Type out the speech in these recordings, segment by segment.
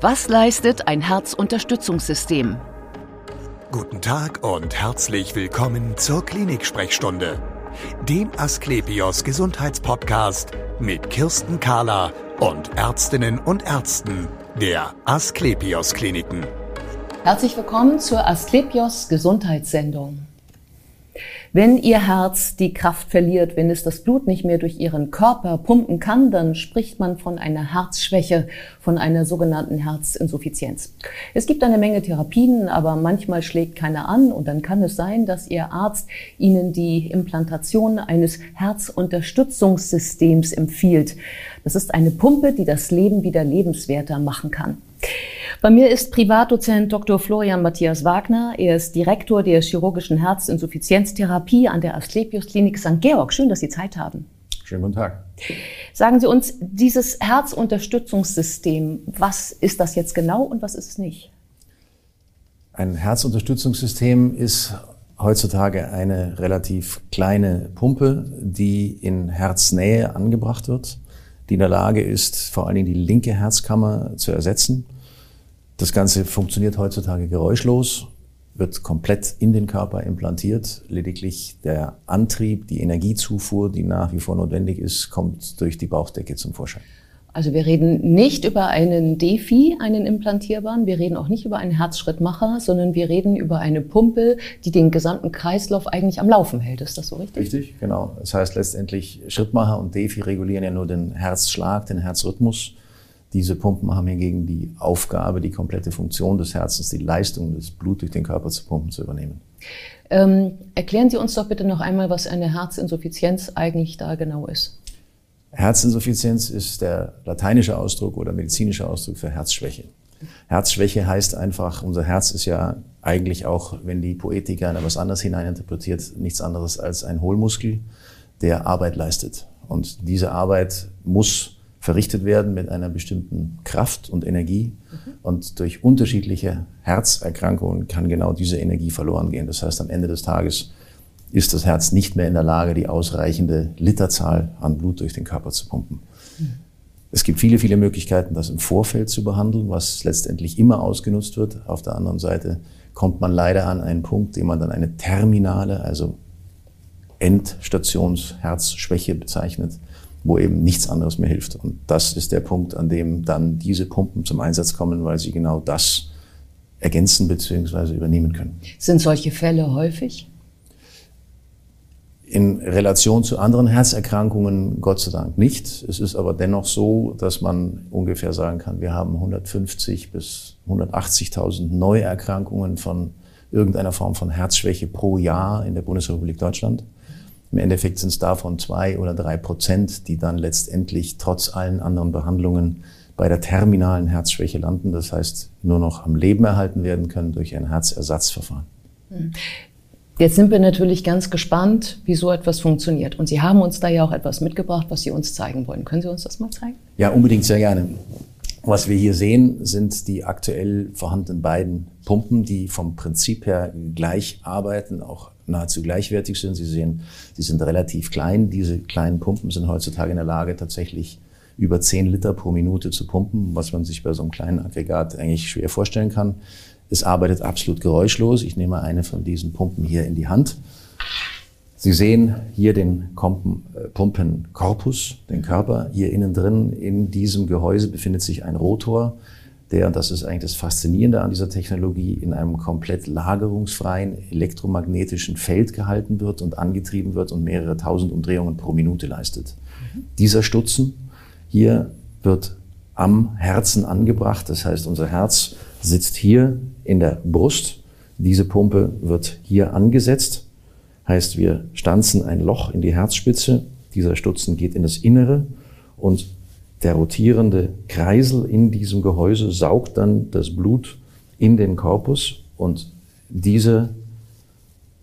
Was leistet ein Herzunterstützungssystem? Guten Tag und herzlich willkommen zur Klinik-Sprechstunde, dem Asklepios Gesundheitspodcast mit Kirsten Kahler und Ärztinnen und Ärzten der Asklepios Kliniken. Herzlich willkommen zur Asklepios Gesundheitssendung. Wenn Ihr Herz die Kraft verliert, wenn es das Blut nicht mehr durch Ihren Körper pumpen kann, dann spricht man von einer Herzschwäche, von einer sogenannten Herzinsuffizienz. Es gibt eine Menge Therapien, aber manchmal schlägt keiner an und dann kann es sein, dass Ihr Arzt Ihnen die Implantation eines Herzunterstützungssystems empfiehlt. Das ist eine Pumpe, die das Leben wieder lebenswerter machen kann. Bei mir ist Privatdozent Dr. Florian Matthias Wagner. Er ist Direktor der chirurgischen Herzinsuffizienztherapie an der Asklepios Klinik St. Georg. Schön, dass Sie Zeit haben. Schönen guten Tag. Sagen Sie uns, dieses Herzunterstützungssystem, was ist das jetzt genau und was ist es nicht? Ein Herzunterstützungssystem ist heutzutage eine relativ kleine Pumpe, die in Herznähe angebracht wird die in der Lage ist, vor allen Dingen die linke Herzkammer zu ersetzen. Das Ganze funktioniert heutzutage geräuschlos, wird komplett in den Körper implantiert. Lediglich der Antrieb, die Energiezufuhr, die nach wie vor notwendig ist, kommt durch die Bauchdecke zum Vorschein. Also wir reden nicht über einen Defi, einen implantierbaren, wir reden auch nicht über einen Herzschrittmacher, sondern wir reden über eine Pumpe, die den gesamten Kreislauf eigentlich am Laufen hält. Ist das so richtig? Richtig, genau. Das heißt letztendlich, Schrittmacher und Defi regulieren ja nur den Herzschlag, den Herzrhythmus. Diese Pumpen haben hingegen die Aufgabe, die komplette Funktion des Herzens, die Leistung des Blut durch den Körper zu pumpen, zu übernehmen. Ähm, erklären Sie uns doch bitte noch einmal, was eine Herzinsuffizienz eigentlich da genau ist. Herzinsuffizienz ist der lateinische Ausdruck oder medizinische Ausdruck für Herzschwäche. Herzschwäche heißt einfach, unser Herz ist ja eigentlich auch, wenn die Poetik gerne was anderes hineininterpretiert, nichts anderes als ein Hohlmuskel, der Arbeit leistet. Und diese Arbeit muss verrichtet werden mit einer bestimmten Kraft und Energie. Mhm. Und durch unterschiedliche Herzerkrankungen kann genau diese Energie verloren gehen. Das heißt, am Ende des Tages ist das Herz nicht mehr in der Lage, die ausreichende Literzahl an Blut durch den Körper zu pumpen. Es gibt viele, viele Möglichkeiten, das im Vorfeld zu behandeln, was letztendlich immer ausgenutzt wird. Auf der anderen Seite kommt man leider an einen Punkt, den man dann eine terminale, also Endstationsherzschwäche bezeichnet, wo eben nichts anderes mehr hilft. Und das ist der Punkt, an dem dann diese Pumpen zum Einsatz kommen, weil sie genau das ergänzen bzw. übernehmen können. Sind solche Fälle häufig? In Relation zu anderen Herzerkrankungen Gott sei Dank nicht. Es ist aber dennoch so, dass man ungefähr sagen kann, wir haben 150 bis 180.000 Neuerkrankungen von irgendeiner Form von Herzschwäche pro Jahr in der Bundesrepublik Deutschland. Im Endeffekt sind es davon zwei oder drei Prozent, die dann letztendlich trotz allen anderen Behandlungen bei der terminalen Herzschwäche landen. Das heißt, nur noch am Leben erhalten werden können durch ein Herzersatzverfahren. Jetzt sind wir natürlich ganz gespannt, wie so etwas funktioniert. Und Sie haben uns da ja auch etwas mitgebracht, was Sie uns zeigen wollen. Können Sie uns das mal zeigen? Ja, unbedingt sehr gerne. Was wir hier sehen, sind die aktuell vorhandenen beiden Pumpen, die vom Prinzip her gleich arbeiten, auch nahezu gleichwertig sind. Sie sehen, sie sind relativ klein. Diese kleinen Pumpen sind heutzutage in der Lage, tatsächlich über 10 Liter pro Minute zu pumpen, was man sich bei so einem kleinen Aggregat eigentlich schwer vorstellen kann. Es arbeitet absolut geräuschlos. Ich nehme eine von diesen Pumpen hier in die Hand. Sie sehen hier den äh, Pumpenkorpus, den Körper. Hier innen drin, in diesem Gehäuse befindet sich ein Rotor, der, und das ist eigentlich das Faszinierende an dieser Technologie, in einem komplett lagerungsfreien elektromagnetischen Feld gehalten wird und angetrieben wird und mehrere tausend Umdrehungen pro Minute leistet. Mhm. Dieser Stutzen hier wird am Herzen angebracht. Das heißt, unser Herz sitzt hier in der Brust. Diese Pumpe wird hier angesetzt. Heißt, wir stanzen ein Loch in die Herzspitze. Dieser Stutzen geht in das Innere und der rotierende Kreisel in diesem Gehäuse saugt dann das Blut in den Korpus und diese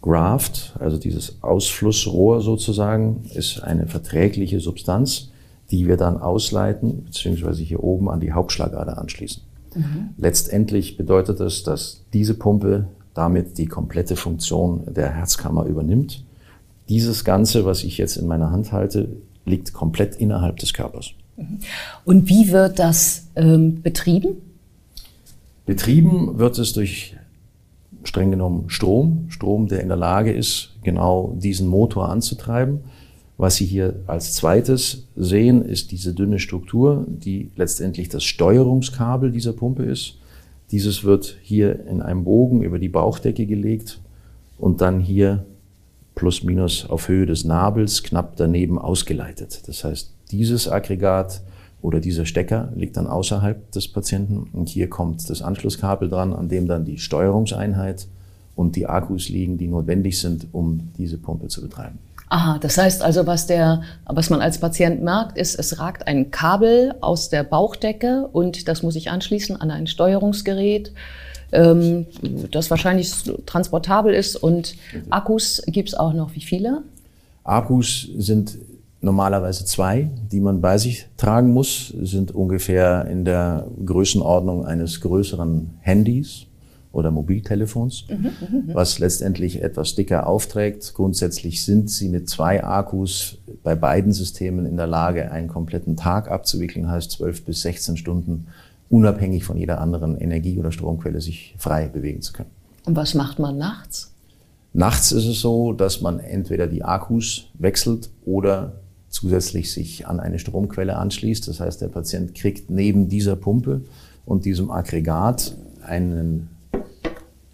Graft, also dieses Ausflussrohr sozusagen, ist eine verträgliche Substanz, die wir dann ausleiten, beziehungsweise hier oben an die Hauptschlagader anschließen. Mhm. Letztendlich bedeutet es, dass diese Pumpe damit die komplette Funktion der Herzkammer übernimmt. Dieses Ganze, was ich jetzt in meiner Hand halte, liegt komplett innerhalb des Körpers. Mhm. Und wie wird das ähm, betrieben? Betrieben wird es durch streng genommen Strom, Strom, der in der Lage ist, genau diesen Motor anzutreiben. Was Sie hier als zweites sehen, ist diese dünne Struktur, die letztendlich das Steuerungskabel dieser Pumpe ist. Dieses wird hier in einem Bogen über die Bauchdecke gelegt und dann hier plus minus auf Höhe des Nabels knapp daneben ausgeleitet. Das heißt, dieses Aggregat oder dieser Stecker liegt dann außerhalb des Patienten und hier kommt das Anschlusskabel dran, an dem dann die Steuerungseinheit und die Akkus liegen, die notwendig sind, um diese Pumpe zu betreiben. Aha, das heißt also, was, der, was man als Patient merkt, ist, es ragt ein Kabel aus der Bauchdecke und das muss ich anschließen an ein Steuerungsgerät, ähm, das wahrscheinlich transportabel ist. Und Akkus gibt es auch noch wie viele? Akkus sind normalerweise zwei, die man bei sich tragen muss, sind ungefähr in der Größenordnung eines größeren Handys oder Mobiltelefons, mhm, mhm, mhm, was letztendlich etwas dicker aufträgt. Grundsätzlich sind sie mit zwei Akkus bei beiden Systemen in der Lage, einen kompletten Tag abzuwickeln, heißt 12 bis 16 Stunden, unabhängig von jeder anderen Energie- oder Stromquelle sich frei bewegen zu können. Und was macht man nachts? Nachts ist es so, dass man entweder die Akkus wechselt oder zusätzlich sich an eine Stromquelle anschließt. Das heißt, der Patient kriegt neben dieser Pumpe und diesem Aggregat einen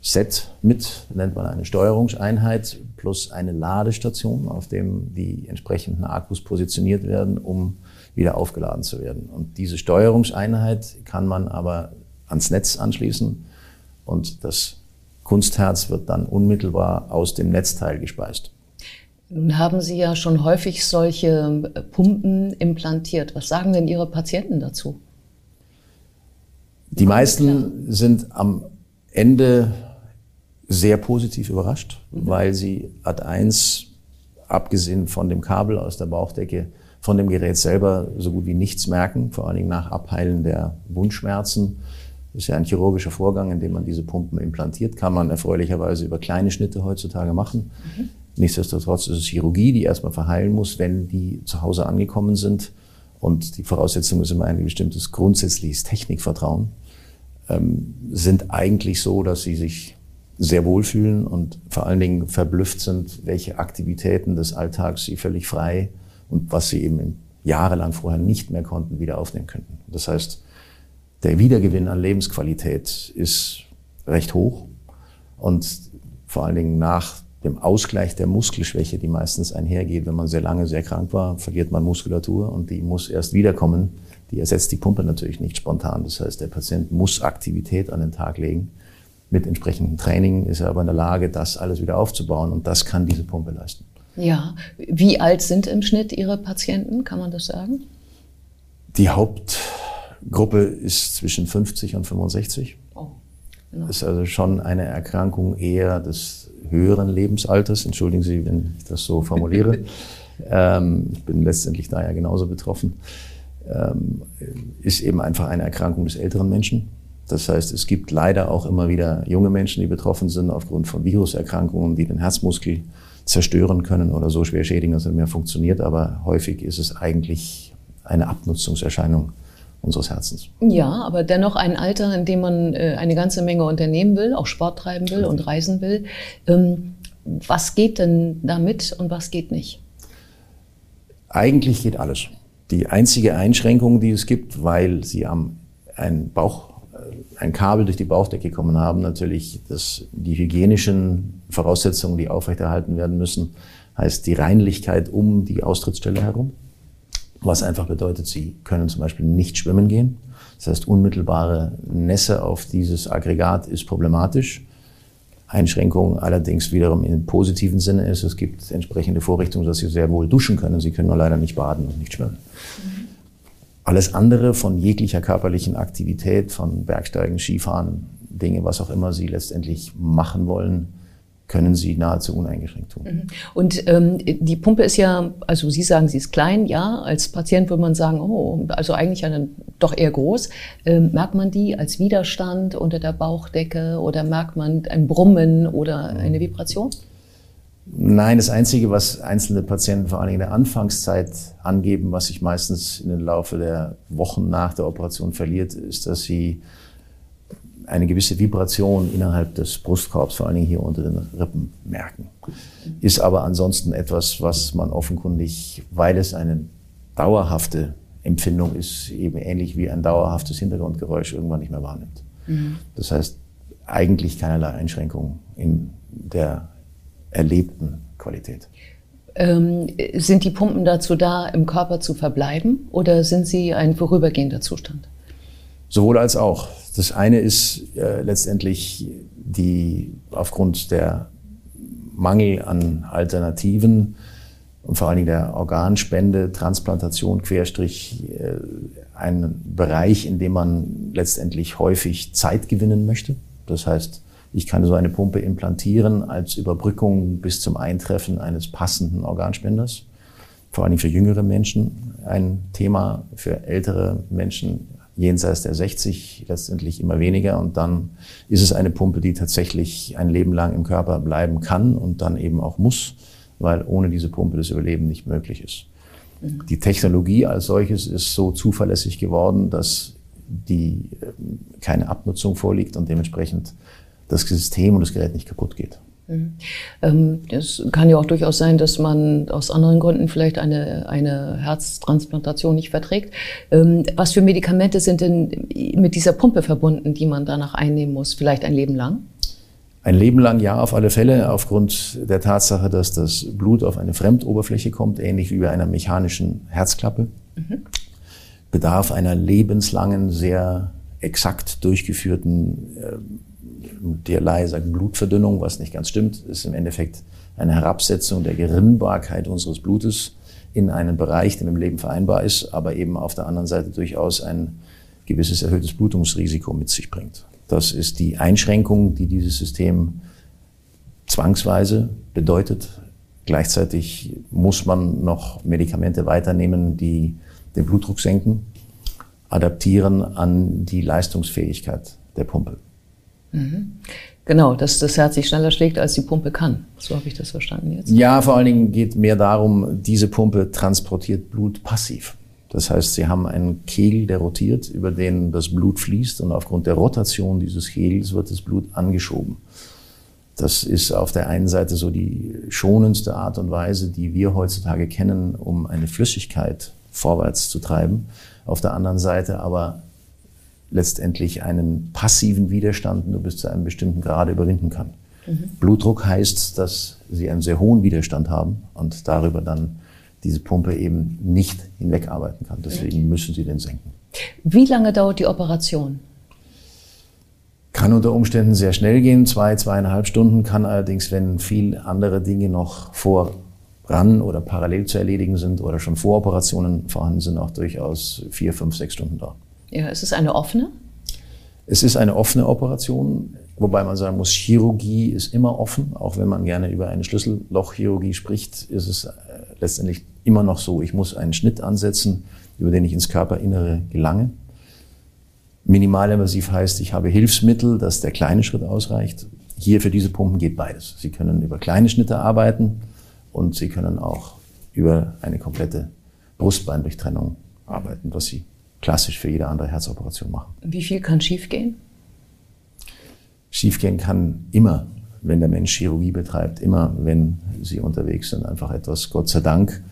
Set mit, nennt man eine Steuerungseinheit, plus eine Ladestation, auf dem die entsprechenden Akkus positioniert werden, um wieder aufgeladen zu werden. Und diese Steuerungseinheit kann man aber ans Netz anschließen und das Kunstherz wird dann unmittelbar aus dem Netzteil gespeist. Nun haben Sie ja schon häufig solche Pumpen implantiert. Was sagen denn Ihre Patienten dazu? Die meisten sind am Ende sehr positiv überrascht, mhm. weil sie Ad 1, abgesehen von dem Kabel aus der Bauchdecke, von dem Gerät selber so gut wie nichts merken, vor allen Dingen nach Abheilen der Wundschmerzen. Das ist ja ein chirurgischer Vorgang, in dem man diese Pumpen implantiert, kann man erfreulicherweise über kleine Schnitte heutzutage machen. Mhm. Nichtsdestotrotz ist es Chirurgie, die erstmal verheilen muss, wenn die zu Hause angekommen sind. Und die Voraussetzung ist immer ein bestimmtes grundsätzliches Technikvertrauen. Ähm, sind eigentlich so, dass sie sich sehr wohlfühlen und vor allen Dingen verblüfft sind, welche Aktivitäten des Alltags sie völlig frei und was sie eben jahrelang vorher nicht mehr konnten, wieder aufnehmen könnten. Das heißt, der Wiedergewinn an Lebensqualität ist recht hoch und vor allen Dingen nach dem Ausgleich der Muskelschwäche, die meistens einhergeht, wenn man sehr lange sehr krank war, verliert man Muskulatur und die muss erst wiederkommen. Die ersetzt die Pumpe natürlich nicht spontan. Das heißt, der Patient muss Aktivität an den Tag legen mit entsprechendem Training ist er aber in der Lage, das alles wieder aufzubauen und das kann diese Pumpe leisten. Ja, wie alt sind im Schnitt Ihre Patienten, kann man das sagen? Die Hauptgruppe ist zwischen 50 und 65. Oh, genau. Das ist also schon eine Erkrankung eher des höheren Lebensalters. Entschuldigen Sie, wenn ich das so formuliere. ähm, ich bin letztendlich da ja genauso betroffen. Ähm, ist eben einfach eine Erkrankung des älteren Menschen. Das heißt, es gibt leider auch immer wieder junge Menschen, die betroffen sind aufgrund von Viruserkrankungen, die den Herzmuskel zerstören können oder so schwer schädigen, dass er nicht mehr funktioniert. Aber häufig ist es eigentlich eine Abnutzungserscheinung unseres Herzens. Ja, aber dennoch ein Alter, in dem man äh, eine ganze Menge unternehmen will, auch Sport treiben will und reisen will. Ähm, was geht denn damit und was geht nicht? Eigentlich geht alles. Die einzige Einschränkung, die es gibt, weil Sie am einen Bauch ein Kabel durch die Bauchdecke gekommen haben, natürlich das, die hygienischen Voraussetzungen, die aufrechterhalten werden müssen, heißt die Reinlichkeit um die Austrittsstelle herum, was einfach bedeutet, sie können zum Beispiel nicht schwimmen gehen. Das heißt, unmittelbare Nässe auf dieses Aggregat ist problematisch. Einschränkung allerdings wiederum im positiven Sinne ist, es gibt entsprechende Vorrichtungen, dass Sie sehr wohl duschen können. Sie können nur leider nicht baden und nicht schwimmen. Mhm. Alles andere von jeglicher körperlichen Aktivität, von Bergsteigen, Skifahren, Dinge, was auch immer Sie letztendlich machen wollen, können Sie nahezu uneingeschränkt tun. Mhm. Und ähm, die Pumpe ist ja, also Sie sagen, sie ist klein, ja. Als Patient würde man sagen, oh, also eigentlich eine, doch eher groß. Ähm, merkt man die als Widerstand unter der Bauchdecke oder merkt man ein Brummen oder eine Vibration? Nein, das Einzige, was einzelne Patienten vor allen Dingen in der Anfangszeit angeben, was sich meistens in den Laufe der Wochen nach der Operation verliert, ist, dass sie eine gewisse Vibration innerhalb des Brustkorbs, vor allen Dingen hier unter den Rippen, merken. Ist aber ansonsten etwas, was man offenkundig, weil es eine dauerhafte Empfindung ist, eben ähnlich wie ein dauerhaftes Hintergrundgeräusch irgendwann nicht mehr wahrnimmt. Mhm. Das heißt, eigentlich keinerlei Einschränkungen in der erlebten Qualität. Ähm, sind die Pumpen dazu da, im Körper zu verbleiben oder sind sie ein vorübergehender Zustand? Sowohl als auch. Das eine ist äh, letztendlich die aufgrund der Mangel an Alternativen und vor allen Dingen der Organspende, Transplantation, Querstrich, äh, ein Bereich, in dem man letztendlich häufig Zeit gewinnen möchte. Das heißt, ich kann so eine Pumpe implantieren als Überbrückung bis zum Eintreffen eines passenden Organspenders. Vor allen Dingen für jüngere Menschen ein Thema, für ältere Menschen jenseits der 60 letztendlich immer weniger. Und dann ist es eine Pumpe, die tatsächlich ein Leben lang im Körper bleiben kann und dann eben auch muss, weil ohne diese Pumpe das Überleben nicht möglich ist. Die Technologie als solches ist so zuverlässig geworden, dass die ähm, keine Abnutzung vorliegt und dementsprechend das System und das Gerät nicht kaputt geht. Mhm. Ähm, es kann ja auch durchaus sein, dass man aus anderen Gründen vielleicht eine, eine Herztransplantation nicht verträgt. Ähm, was für Medikamente sind denn mit dieser Pumpe verbunden, die man danach einnehmen muss? Vielleicht ein Leben lang? Ein Leben lang ja, auf alle Fälle, aufgrund der Tatsache, dass das Blut auf eine Fremdoberfläche kommt, ähnlich wie bei einer mechanischen Herzklappe. Mhm. Bedarf einer lebenslangen, sehr exakt durchgeführten äh, der Laie sagt Blutverdünnung, was nicht ganz stimmt, ist im Endeffekt eine Herabsetzung der Gerinnbarkeit unseres Blutes in einen Bereich, der mit dem Leben vereinbar ist, aber eben auf der anderen Seite durchaus ein gewisses erhöhtes Blutungsrisiko mit sich bringt. Das ist die Einschränkung, die dieses System zwangsweise bedeutet. Gleichzeitig muss man noch Medikamente weiternehmen, die den Blutdruck senken, adaptieren an die Leistungsfähigkeit der Pumpe. Mhm. Genau, dass das Herz sich schneller schlägt, als die Pumpe kann. So habe ich das verstanden jetzt. Ja, vor allen Dingen geht mehr darum, diese Pumpe transportiert Blut passiv. Das heißt, Sie haben einen Kegel, der rotiert, über den das Blut fließt und aufgrund der Rotation dieses Kegels wird das Blut angeschoben. Das ist auf der einen Seite so die schonendste Art und Weise, die wir heutzutage kennen, um eine Flüssigkeit vorwärts zu treiben. Auf der anderen Seite aber letztendlich einen passiven Widerstand nur bis zu einem bestimmten Grad überwinden kann. Mhm. Blutdruck heißt, dass sie einen sehr hohen Widerstand haben und darüber dann diese Pumpe eben nicht hinwegarbeiten kann. Deswegen müssen sie den senken. Wie lange dauert die Operation? Kann unter Umständen sehr schnell gehen, zwei, zweieinhalb Stunden, kann allerdings, wenn viel andere Dinge noch voran oder parallel zu erledigen sind oder schon Voroperationen vorhanden sind, auch durchaus vier, fünf, sechs Stunden dauern. Ja, ist es eine offene? Es ist eine offene Operation, wobei man sagen muss, Chirurgie ist immer offen. Auch wenn man gerne über eine Schlüssellochchirurgie spricht, ist es äh, letztendlich immer noch so. Ich muss einen Schnitt ansetzen, über den ich ins Körperinnere gelange. Minimalinvasiv heißt, ich habe Hilfsmittel, dass der kleine Schritt ausreicht. Hier für diese Pumpen geht beides. Sie können über kleine Schnitte arbeiten und Sie können auch über eine komplette Brustbeindurchtrennung arbeiten, was Sie klassisch für jede andere Herzoperation machen. Wie viel kann schiefgehen? Schiefgehen kann immer, wenn der Mensch Chirurgie betreibt, immer, wenn sie unterwegs sind, einfach etwas. Gott sei Dank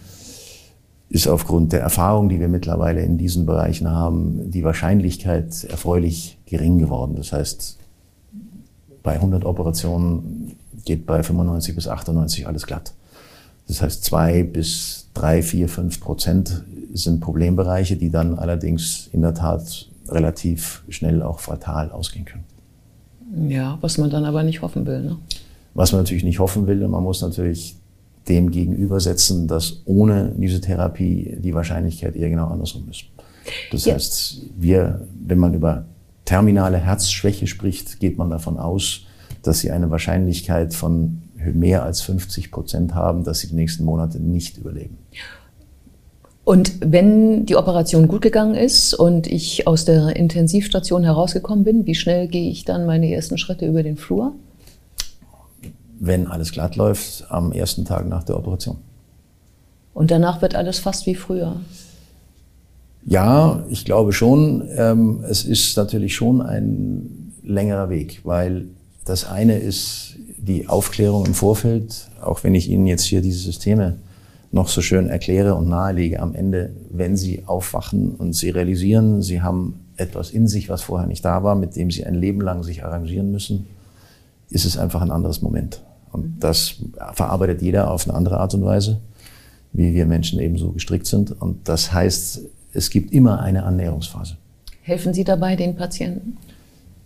ist aufgrund der Erfahrung, die wir mittlerweile in diesen Bereichen haben, die Wahrscheinlichkeit erfreulich gering geworden. Das heißt, bei 100 Operationen geht bei 95 bis 98 alles glatt. Das heißt, zwei bis drei, vier, fünf Prozent sind Problembereiche, die dann allerdings in der Tat relativ schnell auch fatal ausgehen können. Ja, was man dann aber nicht hoffen will. Ne? Was man natürlich nicht hoffen will, man muss natürlich dem gegenübersetzen, dass ohne diese Therapie die Wahrscheinlichkeit eher genau andersrum ist. Das ja. heißt, wir, wenn man über terminale Herzschwäche spricht, geht man davon aus, dass sie eine Wahrscheinlichkeit von mehr als 50 Prozent haben, dass sie die nächsten Monate nicht überleben. Und wenn die Operation gut gegangen ist und ich aus der Intensivstation herausgekommen bin, wie schnell gehe ich dann meine ersten Schritte über den Flur? Wenn alles glatt läuft, am ersten Tag nach der Operation. Und danach wird alles fast wie früher? Ja, ich glaube schon. Ähm, es ist natürlich schon ein längerer Weg, weil das eine ist die Aufklärung im Vorfeld, auch wenn ich Ihnen jetzt hier diese Systeme noch so schön erkläre und nahelege. Am Ende, wenn Sie aufwachen und Sie realisieren, Sie haben etwas in sich, was vorher nicht da war, mit dem Sie ein Leben lang sich arrangieren müssen, ist es einfach ein anderes Moment. Und das verarbeitet jeder auf eine andere Art und Weise, wie wir Menschen eben so gestrickt sind. Und das heißt, es gibt immer eine Annäherungsphase. Helfen Sie dabei den Patienten?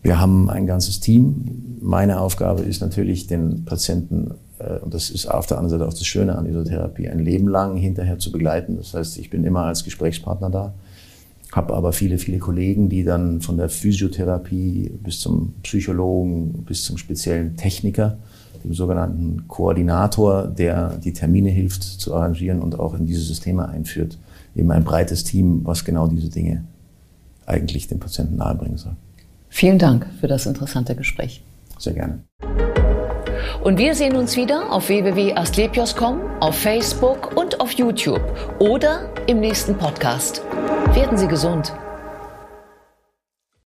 Wir haben ein ganzes Team. Meine Aufgabe ist natürlich, den Patienten, äh, und das ist auf der anderen Seite auch das Schöne an dieser Therapie, ein Leben lang hinterher zu begleiten. Das heißt, ich bin immer als Gesprächspartner da, habe aber viele, viele Kollegen, die dann von der Physiotherapie bis zum Psychologen, bis zum speziellen Techniker, dem sogenannten Koordinator, der die Termine hilft zu arrangieren und auch in diese Systeme einführt, eben ein breites Team, was genau diese Dinge eigentlich dem Patienten nahebringen soll. Vielen Dank für das interessante Gespräch. Sehr gerne. Und wir sehen uns wieder auf www.astlepios.com, auf Facebook und auf YouTube oder im nächsten Podcast. Werden Sie gesund.